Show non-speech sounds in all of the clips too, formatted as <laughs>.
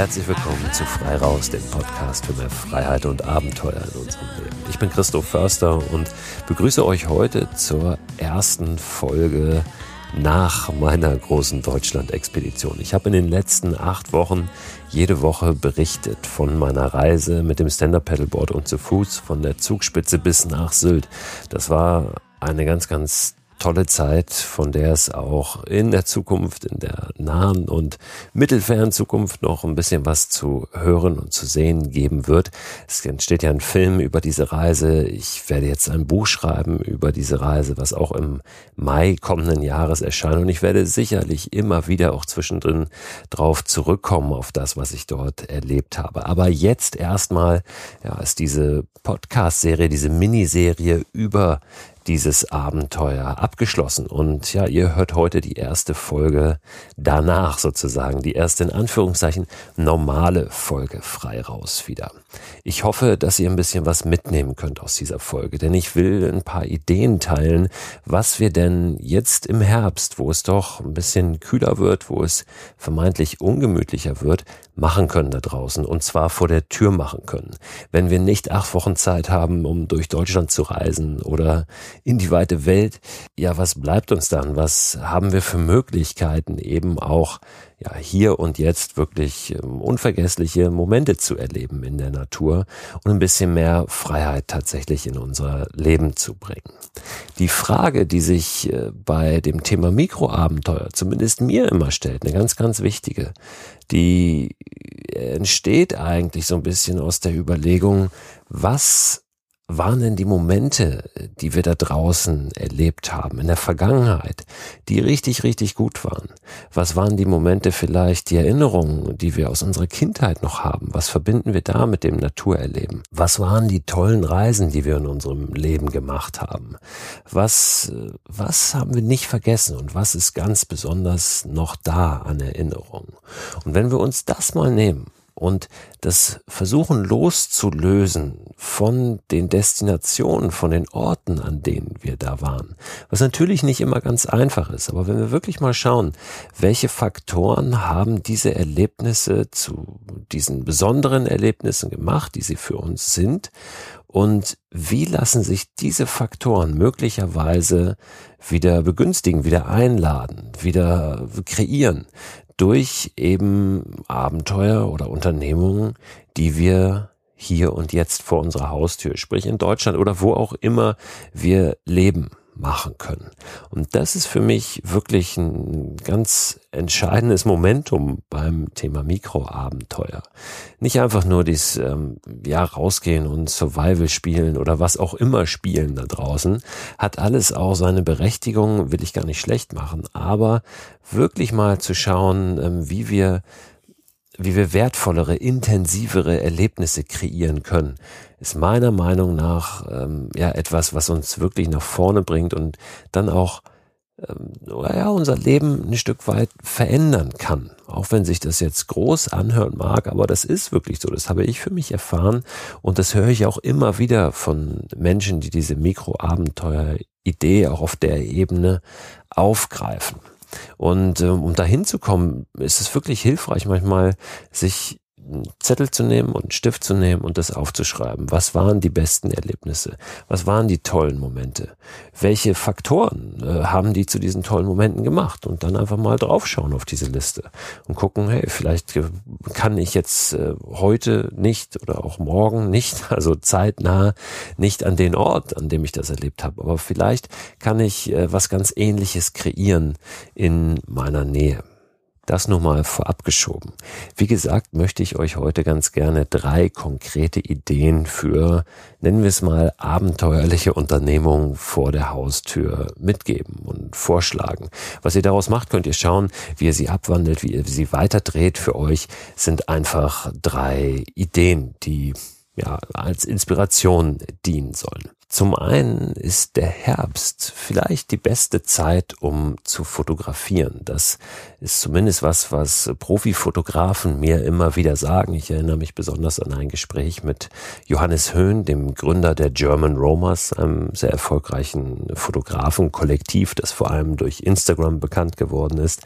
Herzlich willkommen zu Frei Raus, dem Podcast für mehr Freiheit und Abenteuer in unserem Leben. Ich bin Christoph Förster und begrüße euch heute zur ersten Folge nach meiner großen Deutschland-Expedition. Ich habe in den letzten acht Wochen jede Woche berichtet von meiner Reise mit dem Stand-Up-Pedalboard und zu Fuß von der Zugspitze bis nach Sylt. Das war eine ganz, ganz tolle Zeit, von der es auch in der Zukunft, in der nahen und mittelfernen Zukunft noch ein bisschen was zu hören und zu sehen geben wird. Es entsteht ja ein Film über diese Reise. Ich werde jetzt ein Buch schreiben über diese Reise, was auch im Mai kommenden Jahres erscheint. Und ich werde sicherlich immer wieder auch zwischendrin drauf zurückkommen auf das, was ich dort erlebt habe. Aber jetzt erstmal, ja, ist diese Podcast-Serie, diese Miniserie über dieses Abenteuer abgeschlossen. Und ja, ihr hört heute die erste Folge danach sozusagen, die erste in Anführungszeichen normale Folge frei raus wieder. Ich hoffe, dass ihr ein bisschen was mitnehmen könnt aus dieser Folge, denn ich will ein paar Ideen teilen, was wir denn jetzt im Herbst, wo es doch ein bisschen kühler wird, wo es vermeintlich ungemütlicher wird, machen können da draußen und zwar vor der Tür machen können. Wenn wir nicht acht Wochen Zeit haben, um durch Deutschland zu reisen oder in die weite Welt, ja, was bleibt uns dann? Was haben wir für Möglichkeiten eben auch ja, hier und jetzt wirklich ähm, unvergessliche Momente zu erleben in der Natur und ein bisschen mehr Freiheit tatsächlich in unser Leben zu bringen. Die Frage, die sich äh, bei dem Thema Mikroabenteuer zumindest mir immer stellt, eine ganz, ganz wichtige, die entsteht eigentlich so ein bisschen aus der Überlegung, was waren denn die Momente, die wir da draußen erlebt haben, in der Vergangenheit, die richtig, richtig gut waren? Was waren die Momente vielleicht, die Erinnerungen, die wir aus unserer Kindheit noch haben? Was verbinden wir da mit dem Naturerleben? Was waren die tollen Reisen, die wir in unserem Leben gemacht haben? Was, was haben wir nicht vergessen und was ist ganz besonders noch da an Erinnerungen? Und wenn wir uns das mal nehmen und das Versuchen loszulösen von den Destinationen, von den Orten, an denen wir da waren. Was natürlich nicht immer ganz einfach ist, aber wenn wir wirklich mal schauen, welche Faktoren haben diese Erlebnisse zu diesen besonderen Erlebnissen gemacht, die sie für uns sind und wie lassen sich diese Faktoren möglicherweise wieder begünstigen, wieder einladen, wieder kreieren, durch eben Abenteuer oder Unternehmungen, die wir hier und jetzt vor unserer Haustür, sprich in Deutschland oder wo auch immer wir leben machen können. Und das ist für mich wirklich ein ganz entscheidendes Momentum beim Thema Mikroabenteuer. Nicht einfach nur dies, ähm, ja, rausgehen und Survival spielen oder was auch immer spielen da draußen, hat alles auch seine Berechtigung, will ich gar nicht schlecht machen, aber wirklich mal zu schauen, ähm, wie wir wie wir wertvollere, intensivere Erlebnisse kreieren können, ist meiner Meinung nach ähm, ja etwas, was uns wirklich nach vorne bringt und dann auch ähm, ja, unser Leben ein Stück weit verändern kann. Auch wenn sich das jetzt groß anhören mag, aber das ist wirklich so. Das habe ich für mich erfahren und das höre ich auch immer wieder von Menschen, die diese Mikroabenteuer-Idee auch auf der Ebene aufgreifen. Und ähm, um dahin zu kommen, ist es wirklich hilfreich, manchmal sich einen Zettel zu nehmen und einen Stift zu nehmen und das aufzuschreiben. Was waren die besten Erlebnisse? Was waren die tollen Momente? Welche Faktoren äh, haben die zu diesen tollen Momenten gemacht? Und dann einfach mal draufschauen auf diese Liste und gucken, hey, vielleicht äh, kann ich jetzt äh, heute nicht oder auch morgen nicht, <laughs> also zeitnah nicht an den Ort, an dem ich das erlebt habe, aber vielleicht kann ich äh, was ganz ähnliches kreieren in meiner Nähe. Das nur mal vorab geschoben. Wie gesagt, möchte ich euch heute ganz gerne drei konkrete Ideen für, nennen wir es mal, abenteuerliche Unternehmungen vor der Haustür mitgeben und vorschlagen. Was ihr daraus macht, könnt ihr schauen, wie ihr sie abwandelt, wie ihr sie weiterdreht. Für euch sind einfach drei Ideen, die ja als Inspiration dienen sollen. Zum einen ist der Herbst vielleicht die beste Zeit, um zu fotografieren. Das ist zumindest was, was Profifotografen mir immer wieder sagen. Ich erinnere mich besonders an ein Gespräch mit Johannes Höhn, dem Gründer der German Romers, einem sehr erfolgreichen Fotografenkollektiv, das vor allem durch Instagram bekannt geworden ist,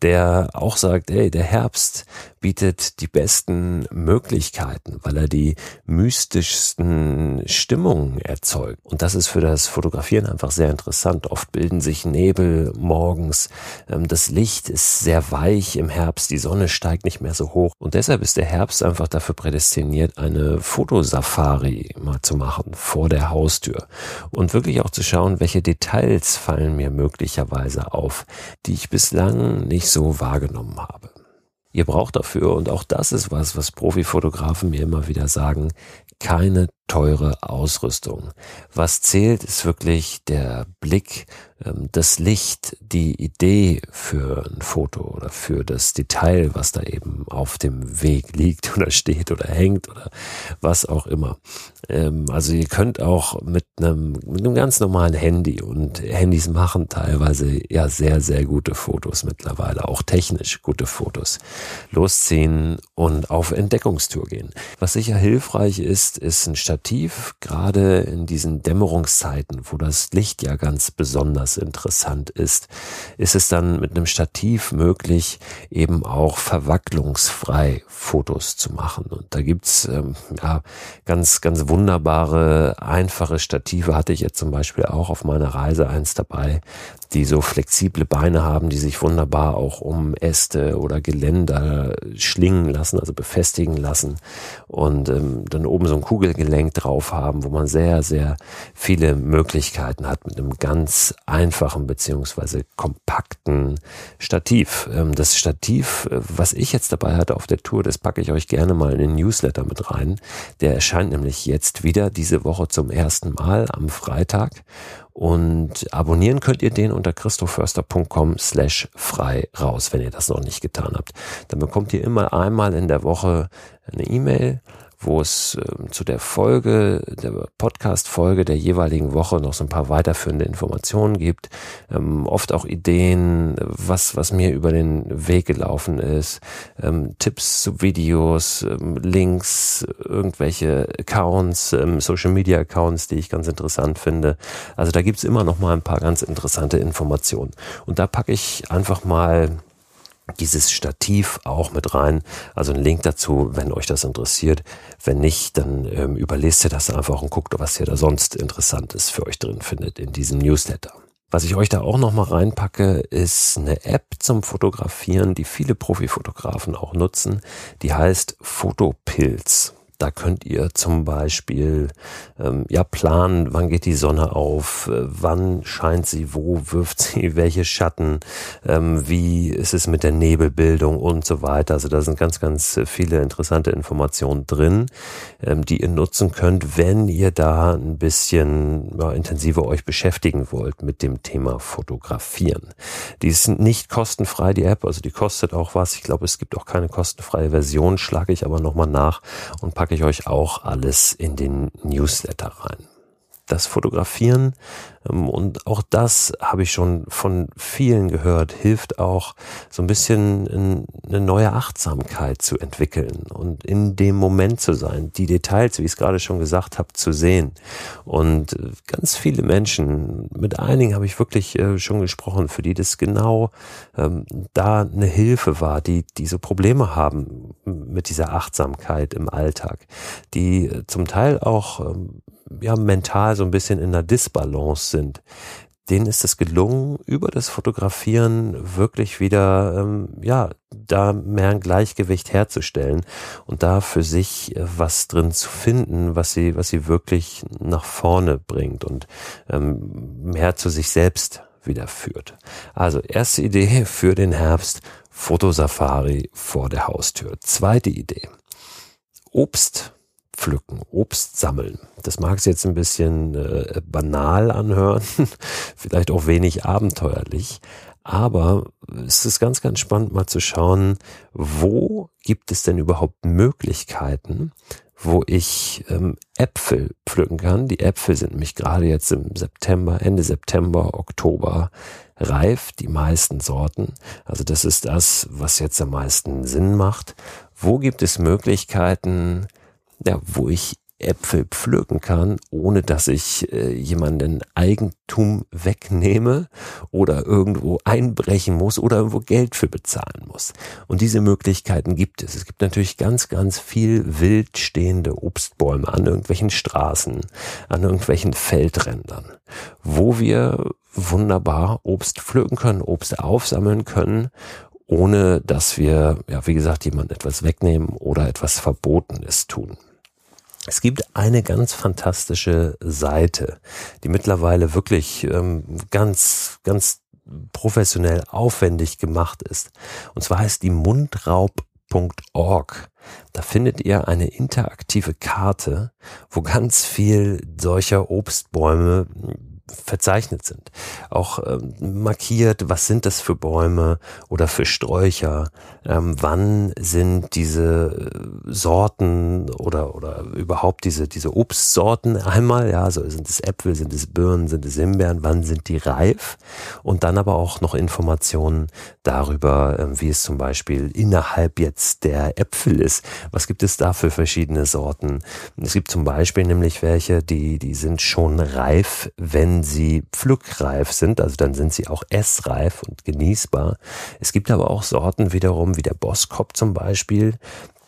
der auch sagt, ey, der Herbst bietet die besten Möglichkeiten, weil er die mystischsten Stimmungen erzeugt. Und das ist für das Fotografieren einfach sehr interessant. Oft bilden sich Nebel morgens, ähm, das Licht ist sehr weich im Herbst, die Sonne steigt nicht mehr so hoch. Und deshalb ist der Herbst einfach dafür prädestiniert, eine Fotosafari mal zu machen vor der Haustür und wirklich auch zu schauen, welche Details fallen mir möglicherweise auf, die ich bislang nicht so wahrgenommen habe. Ihr braucht dafür, und auch das ist was, was Profifotografen mir immer wieder sagen, keine teure Ausrüstung. Was zählt, ist wirklich der Blick, ähm, das Licht, die Idee für ein Foto oder für das Detail, was da eben auf dem Weg liegt oder steht oder hängt oder was auch immer. Ähm, also ihr könnt auch mit einem, mit einem ganz normalen Handy und Handys machen teilweise ja sehr, sehr gute Fotos mittlerweile, auch technisch gute Fotos, losziehen und auf Entdeckungstour gehen. Was sicher hilfreich ist, ist ein Stativ Stativ, gerade in diesen Dämmerungszeiten, wo das Licht ja ganz besonders interessant ist, ist es dann mit einem Stativ möglich, eben auch verwacklungsfrei Fotos zu machen. Und da gibt's ähm, ja ganz, ganz wunderbare, einfache Stative hatte ich jetzt zum Beispiel auch auf meiner Reise eins dabei, die so flexible Beine haben, die sich wunderbar auch um Äste oder Geländer schlingen lassen, also befestigen lassen und ähm, dann oben so ein Kugelgelenk drauf haben, wo man sehr, sehr viele Möglichkeiten hat mit einem ganz einfachen beziehungsweise kompakten Stativ. Ähm, das Stativ, äh, was ich jetzt dabei hatte auf der Tour, das packe ich euch gerne mal in den Newsletter mit rein. Der erscheint nämlich jetzt wieder diese Woche zum ersten Mal am Freitag und abonnieren könnt ihr den unter christoförster.com slash frei raus, wenn ihr das noch nicht getan habt. Dann bekommt ihr immer einmal in der Woche eine E-Mail wo es äh, zu der Folge, der Podcast-Folge der jeweiligen Woche noch so ein paar weiterführende Informationen gibt, ähm, oft auch Ideen, was, was mir über den Weg gelaufen ist, ähm, Tipps zu Videos, ähm, Links, irgendwelche Accounts, ähm, Social-Media-Accounts, die ich ganz interessant finde. Also da gibt's immer noch mal ein paar ganz interessante Informationen. Und da packe ich einfach mal dieses Stativ auch mit rein. Also ein Link dazu, wenn euch das interessiert. Wenn nicht, dann ähm, überlest ihr das einfach und guckt, was ihr da sonst Interessantes für euch drin findet in diesem Newsletter. Was ich euch da auch noch mal reinpacke, ist eine App zum Fotografieren, die viele Profifotografen auch nutzen. Die heißt Fotopilz. Da könnt ihr zum Beispiel ähm, ja planen, wann geht die Sonne auf, äh, wann scheint sie, wo wirft sie <laughs> welche Schatten, ähm, wie ist es mit der Nebelbildung und so weiter. Also da sind ganz, ganz viele interessante Informationen drin, ähm, die ihr nutzen könnt, wenn ihr da ein bisschen ja, intensiver euch beschäftigen wollt mit dem Thema Fotografieren. Die ist nicht kostenfrei, die App, also die kostet auch was. Ich glaube, es gibt auch keine kostenfreie Version, schlage ich aber nochmal nach und packe packe ich euch auch alles in den Newsletter rein. Das Fotografieren ähm, und auch das habe ich schon von vielen gehört, hilft auch so ein bisschen eine neue Achtsamkeit zu entwickeln und in dem Moment zu sein, die Details, wie ich es gerade schon gesagt habe, zu sehen. Und äh, ganz viele Menschen, mit einigen habe ich wirklich äh, schon gesprochen, für die das genau ähm, da eine Hilfe war, die diese Probleme haben mit dieser Achtsamkeit im Alltag, die äh, zum Teil auch ähm, ja mental so ein bisschen in einer Disbalance sind, denen ist es gelungen, über das Fotografieren wirklich wieder, ähm, ja, da mehr ein Gleichgewicht herzustellen und da für sich äh, was drin zu finden, was sie, was sie wirklich nach vorne bringt und ähm, mehr zu sich selbst wieder führt. Also erste Idee <laughs> für den Herbst, Fotosafari vor der Haustür. Zweite Idee, Obst pflücken, Obst sammeln. Das mag es jetzt ein bisschen äh, banal anhören, <laughs> vielleicht auch wenig abenteuerlich, aber es ist ganz, ganz spannend mal zu schauen, wo gibt es denn überhaupt Möglichkeiten, wo ich ähm, Äpfel pflücken kann. Die Äpfel sind nämlich gerade jetzt im September, Ende September, Oktober reif, die meisten Sorten. Also das ist das, was jetzt am meisten Sinn macht. Wo gibt es Möglichkeiten, ja, wo ich Äpfel pflücken kann, ohne dass ich äh, jemanden Eigentum wegnehme oder irgendwo einbrechen muss oder irgendwo Geld für bezahlen muss. Und diese Möglichkeiten gibt es. Es gibt natürlich ganz, ganz viel wild stehende Obstbäume an irgendwelchen Straßen, an irgendwelchen Feldrändern, wo wir wunderbar Obst pflücken können, Obst aufsammeln können ohne dass wir, ja, wie gesagt, jemand etwas wegnehmen oder etwas Verbotenes tun. Es gibt eine ganz fantastische Seite, die mittlerweile wirklich ähm, ganz, ganz professionell aufwendig gemacht ist. Und zwar heißt die mundraub.org. Da findet ihr eine interaktive Karte, wo ganz viel solcher Obstbäume verzeichnet sind. Auch ähm, markiert, was sind das für Bäume oder für Sträucher, ähm, wann sind diese äh, Sorten oder, oder überhaupt diese, diese Obstsorten einmal, ja, so sind es Äpfel, sind es Birnen, sind es Himbeeren, wann sind die reif und dann aber auch noch Informationen darüber, äh, wie es zum Beispiel innerhalb jetzt der Äpfel ist. Was gibt es da für verschiedene Sorten? Es gibt zum Beispiel nämlich welche, die, die sind schon reif, wenn sie pflückreif sind, also dann sind sie auch essreif und genießbar. Es gibt aber auch Sorten wiederum, wie der Boskop zum Beispiel,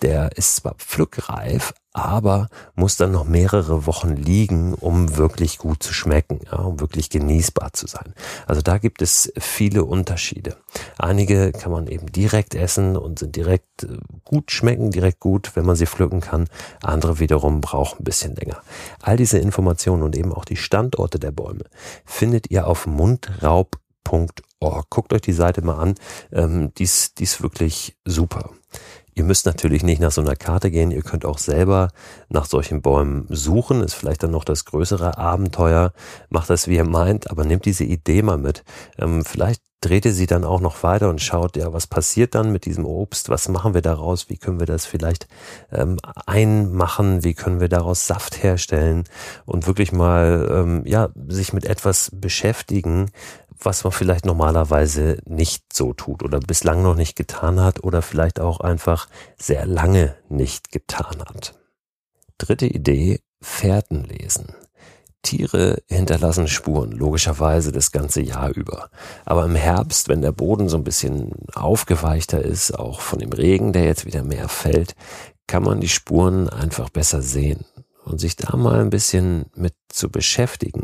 der ist zwar pflückreif, aber muss dann noch mehrere Wochen liegen, um wirklich gut zu schmecken, ja, um wirklich genießbar zu sein. Also da gibt es viele Unterschiede. Einige kann man eben direkt essen und sind direkt äh, gut schmecken, direkt gut, wenn man sie pflücken kann. Andere wiederum brauchen ein bisschen länger. All diese Informationen und eben auch die Standorte der Bäume findet ihr auf mundraub.org. Guckt euch die Seite mal an. Ähm, die, ist, die ist wirklich super. Ihr müsst natürlich nicht nach so einer Karte gehen, ihr könnt auch selber nach solchen Bäumen suchen, ist vielleicht dann noch das größere Abenteuer, macht das wie ihr meint, aber nehmt diese Idee mal mit. Ähm, vielleicht dreht ihr sie dann auch noch weiter und schaut, ja, was passiert dann mit diesem Obst, was machen wir daraus, wie können wir das vielleicht ähm, einmachen, wie können wir daraus Saft herstellen? Und wirklich mal, ähm, ja, sich mit etwas beschäftigen, was man vielleicht normalerweise nicht so tut oder bislang noch nicht getan hat oder vielleicht auch einfach sehr lange nicht getan hat. Dritte Idee, Fährten lesen. Tiere hinterlassen Spuren, logischerweise das ganze Jahr über. Aber im Herbst, wenn der Boden so ein bisschen aufgeweichter ist, auch von dem Regen, der jetzt wieder mehr fällt, kann man die Spuren einfach besser sehen. Und sich da mal ein bisschen mit zu beschäftigen,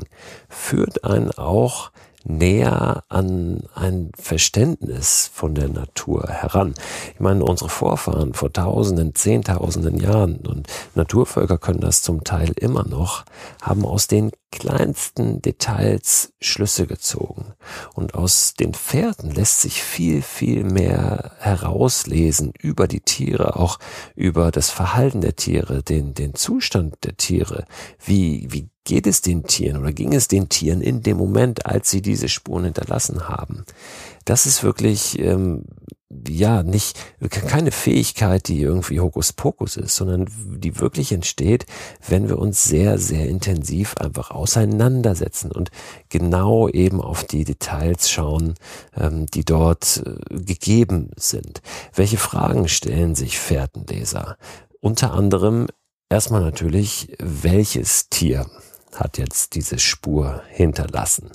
führt einen auch näher an ein Verständnis von der Natur heran. Ich meine, unsere Vorfahren vor Tausenden, Zehntausenden Jahren und Naturvölker können das zum Teil immer noch, haben aus den kleinsten Details Schlüsse gezogen. Und aus den Pferden lässt sich viel, viel mehr herauslesen über die Tiere, auch über das Verhalten der Tiere, den, den Zustand der Tiere. Wie, wie geht es den Tieren oder ging es den Tieren in dem Moment, als sie diese Spuren hinterlassen haben? Das ist wirklich ähm, ja, nicht, keine Fähigkeit, die irgendwie Hokuspokus ist, sondern die wirklich entsteht, wenn wir uns sehr, sehr intensiv einfach auseinandersetzen und genau eben auf die Details schauen, ähm, die dort äh, gegeben sind. Welche Fragen stellen sich Fährtenleser? Unter anderem erstmal natürlich, welches Tier hat jetzt diese Spur hinterlassen.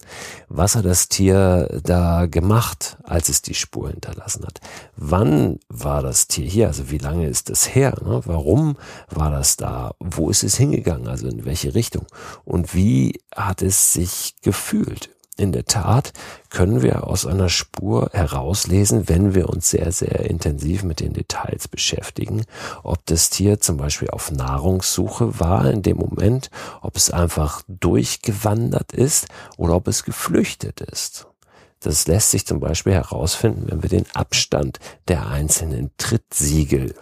Was hat das Tier da gemacht, als es die Spur hinterlassen hat? Wann war das Tier hier? Also wie lange ist es her? Ne? Warum war das da? Wo ist es hingegangen? Also in welche Richtung? Und wie hat es sich gefühlt? In der Tat können wir aus einer Spur herauslesen, wenn wir uns sehr, sehr intensiv mit den Details beschäftigen, ob das Tier zum Beispiel auf Nahrungssuche war in dem Moment, ob es einfach durchgewandert ist oder ob es geflüchtet ist. Das lässt sich zum Beispiel herausfinden, wenn wir den Abstand der einzelnen Trittsiegel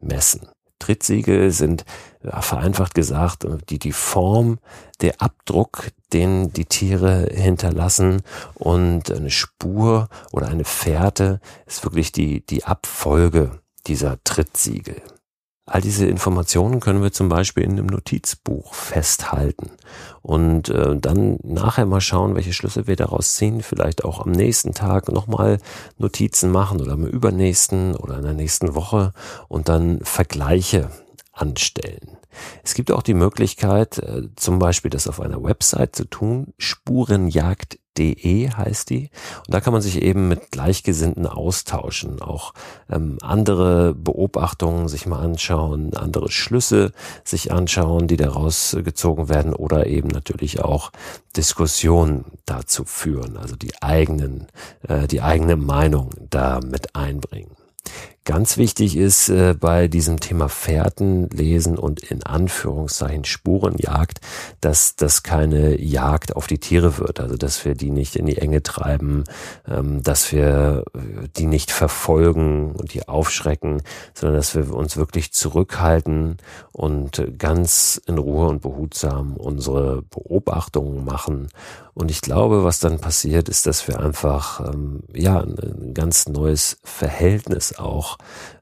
messen. Trittsiegel sind ja, vereinfacht gesagt die, die Form, der Abdruck, den die Tiere hinterlassen und eine Spur oder eine Fährte ist wirklich die, die Abfolge dieser Trittsiegel. All diese Informationen können wir zum Beispiel in einem Notizbuch festhalten und äh, dann nachher mal schauen, welche Schlüsse wir daraus ziehen. Vielleicht auch am nächsten Tag nochmal Notizen machen oder am übernächsten oder in der nächsten Woche und dann Vergleiche anstellen. Es gibt auch die Möglichkeit, äh, zum Beispiel das auf einer Website zu tun, Spurenjagd De heißt die. Und da kann man sich eben mit Gleichgesinnten austauschen, auch ähm, andere Beobachtungen sich mal anschauen, andere Schlüsse sich anschauen, die daraus gezogen werden oder eben natürlich auch Diskussionen dazu führen, also die eigenen, äh, die eigene Meinung da mit einbringen. Ganz wichtig ist äh, bei diesem Thema Fährten lesen und in Anführungszeichen Spurenjagd, dass das keine Jagd auf die Tiere wird, also dass wir die nicht in die Enge treiben, ähm, dass wir äh, die nicht verfolgen und die aufschrecken, sondern dass wir uns wirklich zurückhalten und ganz in Ruhe und behutsam unsere Beobachtungen machen. Und ich glaube, was dann passiert, ist, dass wir einfach ähm, ja ein ganz neues Verhältnis auch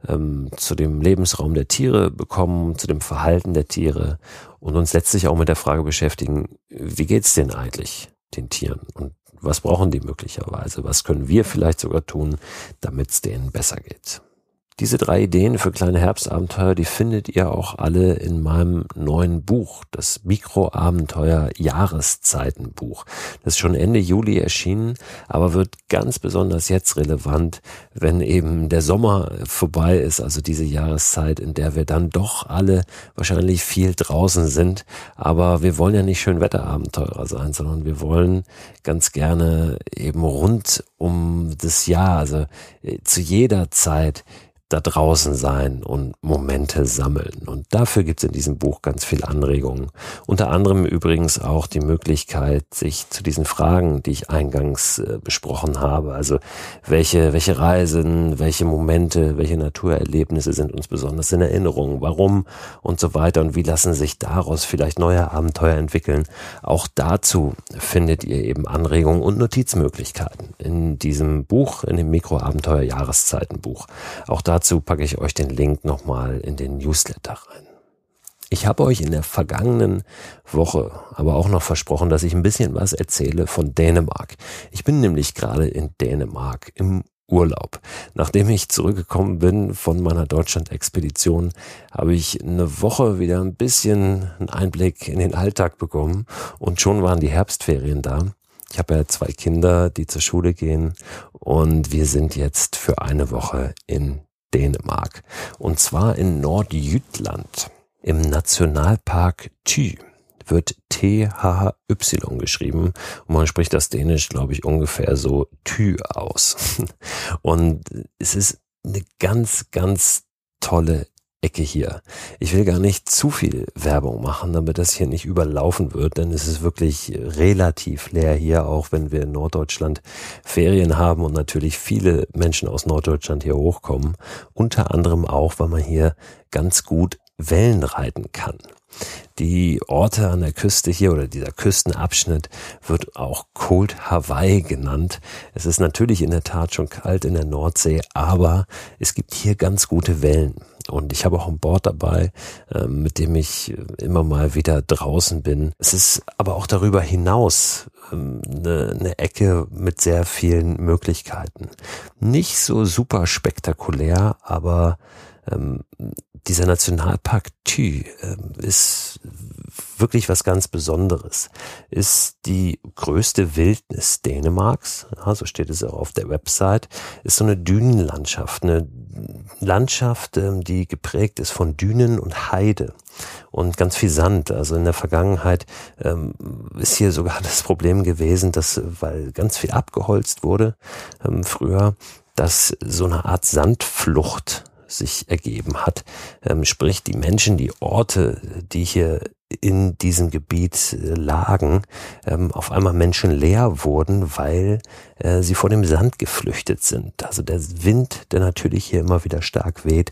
ähm, zu dem Lebensraum der Tiere bekommen, zu dem Verhalten der Tiere und uns letztlich auch mit der Frage beschäftigen, wie geht's denn eigentlich den Tieren und was brauchen die möglicherweise? Was können wir vielleicht sogar tun, damit es denen besser geht? Diese drei Ideen für kleine Herbstabenteuer, die findet ihr auch alle in meinem neuen Buch, das Mikroabenteuer Jahreszeitenbuch. Das ist schon Ende Juli erschienen, aber wird ganz besonders jetzt relevant, wenn eben der Sommer vorbei ist, also diese Jahreszeit, in der wir dann doch alle wahrscheinlich viel draußen sind. Aber wir wollen ja nicht schön Wetterabenteurer sein, sondern wir wollen ganz gerne eben rund um das Jahr, also äh, zu jeder Zeit da draußen sein und Momente sammeln. Und dafür gibt es in diesem Buch ganz viel Anregungen. Unter anderem übrigens auch die Möglichkeit, sich zu diesen Fragen, die ich eingangs äh, besprochen habe, also welche, welche Reisen, welche Momente, welche Naturerlebnisse sind uns besonders in Erinnerung, warum und so weiter und wie lassen sich daraus vielleicht neue Abenteuer entwickeln. Auch dazu findet ihr eben Anregungen und Notizmöglichkeiten in diesem Buch, in dem Mikroabenteuer Jahreszeitenbuch. Auch dazu Dazu packe ich euch den Link nochmal in den Newsletter rein. Ich habe euch in der vergangenen Woche aber auch noch versprochen, dass ich ein bisschen was erzähle von Dänemark. Ich bin nämlich gerade in Dänemark im Urlaub. Nachdem ich zurückgekommen bin von meiner Deutschland-Expedition, habe ich eine Woche wieder ein bisschen einen Einblick in den Alltag bekommen und schon waren die Herbstferien da. Ich habe ja zwei Kinder, die zur Schule gehen und wir sind jetzt für eine Woche in Dänemark. Und zwar in Nordjütland im Nationalpark Thy wird T-H-Y geschrieben und man spricht das Dänisch, glaube ich, ungefähr so Thy aus. <laughs> Und es ist eine ganz, ganz tolle Ecke hier. Ich will gar nicht zu viel Werbung machen, damit das hier nicht überlaufen wird, denn es ist wirklich relativ leer hier, auch wenn wir in Norddeutschland Ferien haben und natürlich viele Menschen aus Norddeutschland hier hochkommen. Unter anderem auch, weil man hier ganz gut Wellen reiten kann. Die Orte an der Küste hier oder dieser Küstenabschnitt wird auch Cold Hawaii genannt. Es ist natürlich in der Tat schon kalt in der Nordsee, aber es gibt hier ganz gute Wellen. Und ich habe auch ein Board dabei, ähm, mit dem ich immer mal wieder draußen bin. Es ist aber auch darüber hinaus ähm, eine, eine Ecke mit sehr vielen Möglichkeiten. Nicht so super spektakulär, aber ähm, dieser Nationalpark Thü ist wirklich was ganz Besonderes. Ist die größte Wildnis Dänemarks, ja, so steht es auch auf der Website, ist so eine Dünenlandschaft, eine Landschaft, ähm, die geprägt ist von Dünen und Heide und ganz viel Sand. Also in der Vergangenheit ähm, ist hier sogar das Problem gewesen, dass, weil ganz viel abgeholzt wurde ähm, früher, dass so eine Art Sandflucht sich ergeben hat. Ähm, sprich, die Menschen, die Orte, die hier in diesem Gebiet äh, lagen, ähm, auf einmal menschenleer wurden, weil äh, sie vor dem Sand geflüchtet sind. Also der Wind, der natürlich hier immer wieder stark weht,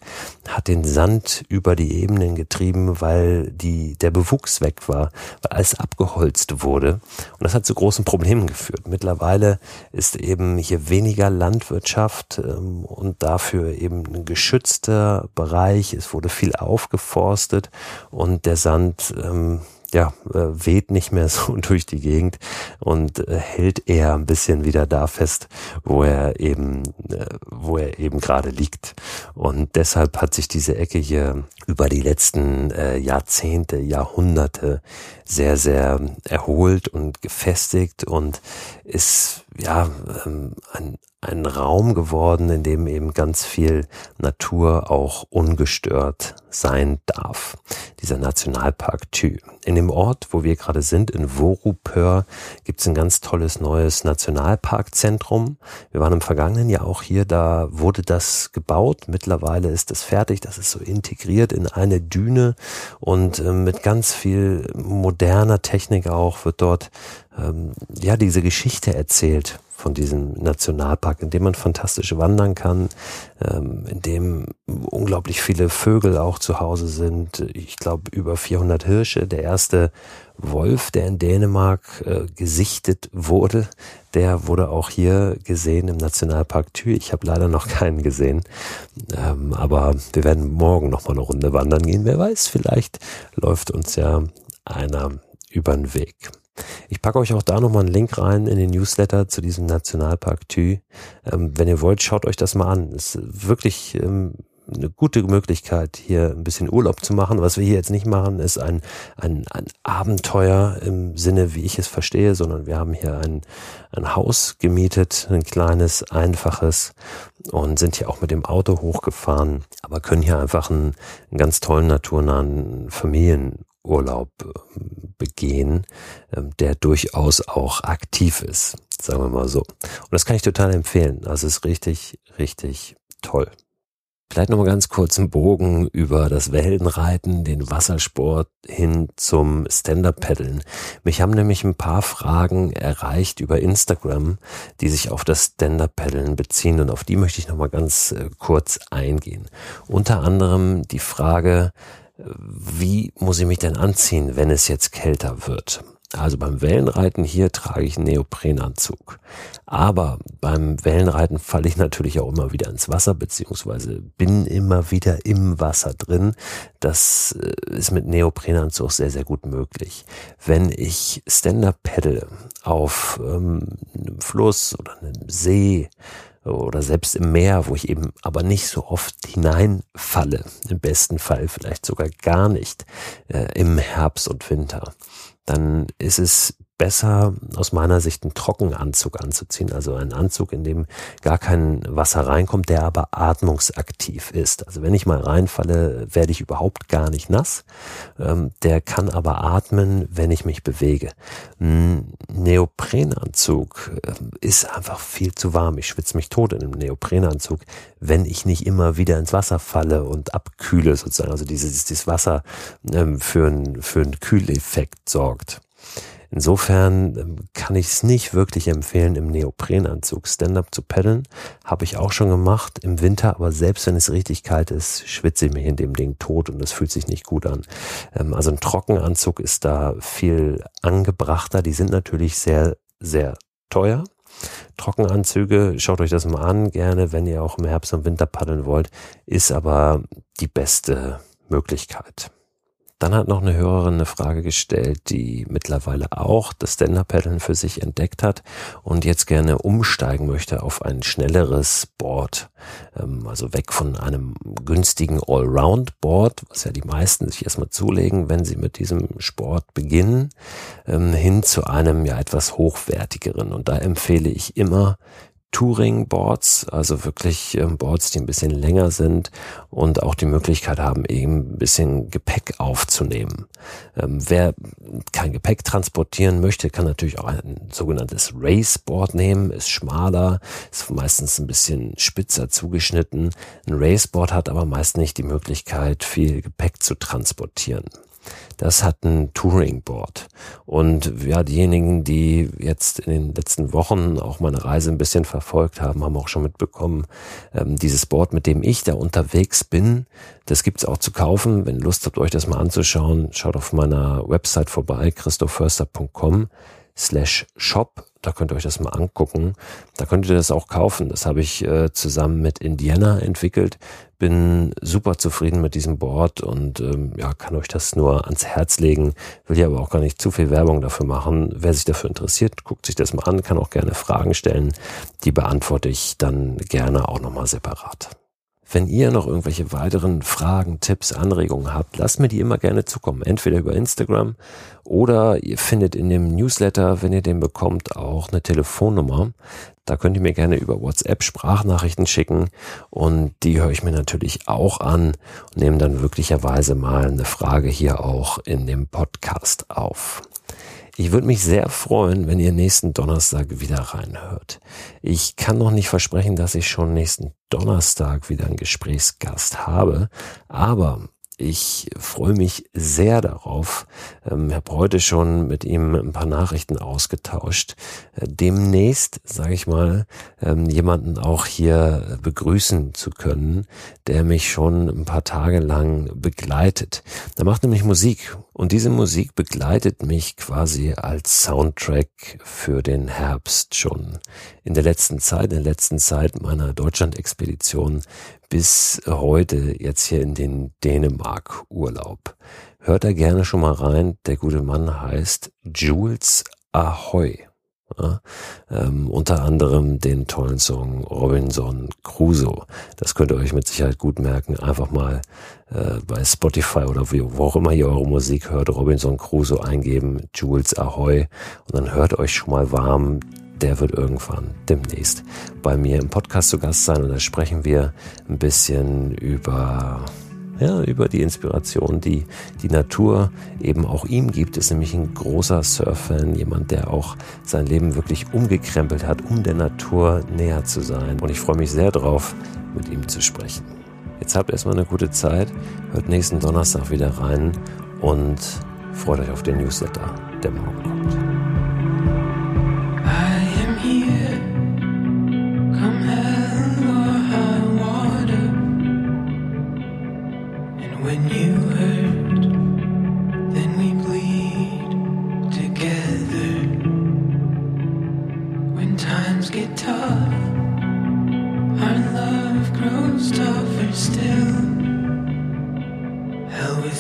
hat den Sand über die Ebenen getrieben, weil die, der Bewuchs weg war, weil alles abgeholzt wurde. Und das hat zu großen Problemen geführt. Mittlerweile ist eben hier weniger Landwirtschaft ähm, und dafür eben ein geschützter Bereich. Es wurde viel aufgeforstet und der Sand ähm, ja, äh, weht nicht mehr <laughs> so durch die Gegend und äh, hält eher ein bisschen wieder da fest, wo er eben, äh, wo er eben gerade liegt. Und deshalb hat sich diese Ecke hier über die letzten äh, Jahrzehnte, Jahrhunderte sehr, sehr erholt und gefestigt und ist ja ähm, ein, ein Raum geworden, in dem eben ganz viel Natur auch ungestört sein darf. Dieser Nationalpark Thü. In dem Ort, wo wir gerade sind, in Vorupör, gibt es ein ganz tolles neues Nationalparkzentrum. Wir waren im vergangenen Jahr auch hier, da wurde das gebaut. Mittlerweile ist es fertig. Das ist so integriert in eine Düne und äh, mit ganz viel moderner Technik auch wird dort ähm, ja diese Geschichte erzählt von diesem Nationalpark, in dem man fantastisch wandern kann, ähm, in dem unglaublich viele Vögel auch zu Hause sind. Ich glaube über 400 Hirsche. Der erste Wolf, der in Dänemark äh, gesichtet wurde, der wurde auch hier gesehen im Nationalpark Thü. Ich habe leider noch keinen gesehen, ähm, aber wir werden morgen noch mal eine Runde wandern gehen. Wer weiß, vielleicht läuft uns ja einer über den Weg. Ich packe euch auch da nochmal einen Link rein in den Newsletter zu diesem Nationalpark Thü. Ähm, wenn ihr wollt, schaut euch das mal an. Es ist wirklich ähm, eine gute Möglichkeit, hier ein bisschen Urlaub zu machen. Was wir hier jetzt nicht machen, ist ein, ein, ein Abenteuer im Sinne, wie ich es verstehe, sondern wir haben hier ein, ein Haus gemietet, ein kleines, einfaches und sind hier auch mit dem Auto hochgefahren, aber können hier einfach einen, einen ganz tollen naturnahen Familien Urlaub ähm, begehen, ähm, der durchaus auch aktiv ist, sagen wir mal so. Und das kann ich total empfehlen. Also es ist richtig, richtig toll. Vielleicht nochmal ganz kurz einen Bogen über das Wellenreiten, den Wassersport hin zum Stand-Up-Paddeln. Mich haben nämlich ein paar Fragen erreicht über Instagram, die sich auf das Stand-Up-Paddeln beziehen und auf die möchte ich nochmal ganz äh, kurz eingehen. Unter anderem die Frage, wie muss ich mich denn anziehen, wenn es jetzt kälter wird? Also beim Wellenreiten hier trage ich einen Neoprenanzug. Aber beim Wellenreiten falle ich natürlich auch immer wieder ins Wasser, beziehungsweise bin immer wieder im Wasser drin. Das äh, ist mit Neoprenanzug sehr, sehr gut möglich. Wenn ich Stand-Up paddle auf ähm, einem Fluss oder einem See, oder selbst im Meer, wo ich eben aber nicht so oft hineinfalle, im besten Fall vielleicht sogar gar nicht äh, im Herbst und Winter, dann ist es besser aus meiner Sicht einen Trockenanzug anzuziehen, also einen Anzug, in dem gar kein Wasser reinkommt, der aber atmungsaktiv ist. Also wenn ich mal reinfalle, werde ich überhaupt gar nicht nass. Ähm, der kann aber atmen, wenn ich mich bewege. Ein Neoprenanzug ähm, ist einfach viel zu warm. Ich schwitze mich tot in einem Neoprenanzug, wenn ich nicht immer wieder ins Wasser falle und abkühle sozusagen. Also dieses, dieses Wasser ähm, für, einen für einen Kühleffekt sorgt. Insofern ähm, kann ich es nicht wirklich empfehlen, im Neoprenanzug Stand-up zu paddeln. Habe ich auch schon gemacht im Winter, aber selbst wenn es richtig kalt ist, schwitze ich mich in dem Ding tot und das fühlt sich nicht gut an. Ähm, also ein Trockenanzug ist da viel angebrachter. Die sind natürlich sehr, sehr teuer. Trockenanzüge, schaut euch das mal an, gerne, wenn ihr auch im Herbst und Winter paddeln wollt, ist aber die beste Möglichkeit. Dann hat noch eine Hörerin eine Frage gestellt, die mittlerweile auch das Stand-Up-Paddeln für sich entdeckt hat und jetzt gerne umsteigen möchte auf ein schnelleres Board. Ähm, also weg von einem günstigen Allround-Board, was ja die meisten sich erstmal zulegen, wenn sie mit diesem Sport beginnen, ähm, hin zu einem ja etwas hochwertigeren. Und da empfehle ich immer Touring-Boards, also wirklich ähm, Boards, die ein bisschen länger sind und auch die Möglichkeit haben, eben ein bisschen Gepäck aufzunehmen. Ähm, wer kein Gepäck transportieren möchte, kann natürlich auch ein sogenanntes Raceboard nehmen, ist schmaler, ist meistens ein bisschen spitzer zugeschnitten. Ein Raceboard hat aber meist nicht die Möglichkeit, viel Gepäck zu transportieren das hat ein Touring-Board. Und ja, diejenigen, die jetzt in den letzten Wochen auch meine Reise ein bisschen verfolgt haben, haben auch schon mitbekommen, ähm, dieses Board, mit dem ich da unterwegs bin, das gibt's auch zu kaufen. Wenn ihr Lust habt, euch das mal anzuschauen, schaut auf meiner Website vorbei, christoförster.com slash shop. Da könnt ihr euch das mal angucken. Da könnt ihr das auch kaufen. Das habe ich äh, zusammen mit Indiana entwickelt. Bin super zufrieden mit diesem Board und ähm, ja, kann euch das nur ans Herz legen. Will ja aber auch gar nicht zu viel Werbung dafür machen. Wer sich dafür interessiert, guckt sich das mal an, kann auch gerne Fragen stellen. Die beantworte ich dann gerne auch nochmal separat. Wenn ihr noch irgendwelche weiteren Fragen, Tipps, Anregungen habt, lasst mir die immer gerne zukommen. Entweder über Instagram oder ihr findet in dem Newsletter, wenn ihr den bekommt, auch eine Telefonnummer. Da könnt ihr mir gerne über WhatsApp Sprachnachrichten schicken und die höre ich mir natürlich auch an und nehme dann wirklicherweise mal eine Frage hier auch in dem Podcast auf. Ich würde mich sehr freuen, wenn ihr nächsten Donnerstag wieder reinhört. Ich kann noch nicht versprechen, dass ich schon nächsten Donnerstag wieder einen Gesprächsgast habe, aber ich freue mich sehr darauf. Ähm, habe heute schon mit ihm ein paar Nachrichten ausgetauscht. Äh, demnächst, sage ich mal, ähm, jemanden auch hier begrüßen zu können, der mich schon ein paar Tage lang begleitet. Er macht nämlich Musik und diese Musik begleitet mich quasi als Soundtrack für den Herbst schon. In der letzten Zeit, in der letzten Zeit meiner Deutschland-Expedition bis heute jetzt hier in den Dänemark-Urlaub. Hört da gerne schon mal rein. Der gute Mann heißt Jules Ahoy. Ja, ähm, unter anderem den tollen Song Robinson Crusoe. Das könnt ihr euch mit Sicherheit gut merken. Einfach mal äh, bei Spotify oder wie, wo auch immer ihr eure Musik hört, Robinson Crusoe eingeben, Jules Ahoy und dann hört euch schon mal warm der wird irgendwann demnächst bei mir im Podcast zu Gast sein und da sprechen wir ein bisschen über ja, über die Inspiration, die die Natur eben auch ihm gibt. Ist nämlich ein großer Surffan, jemand, der auch sein Leben wirklich umgekrempelt hat, um der Natur näher zu sein. Und ich freue mich sehr drauf, mit ihm zu sprechen. Jetzt habt erstmal eine gute Zeit, hört nächsten Donnerstag wieder rein und freut euch auf den Newsletter, der morgen kommt.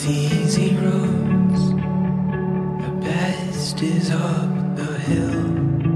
easy roads. The best is up the hill.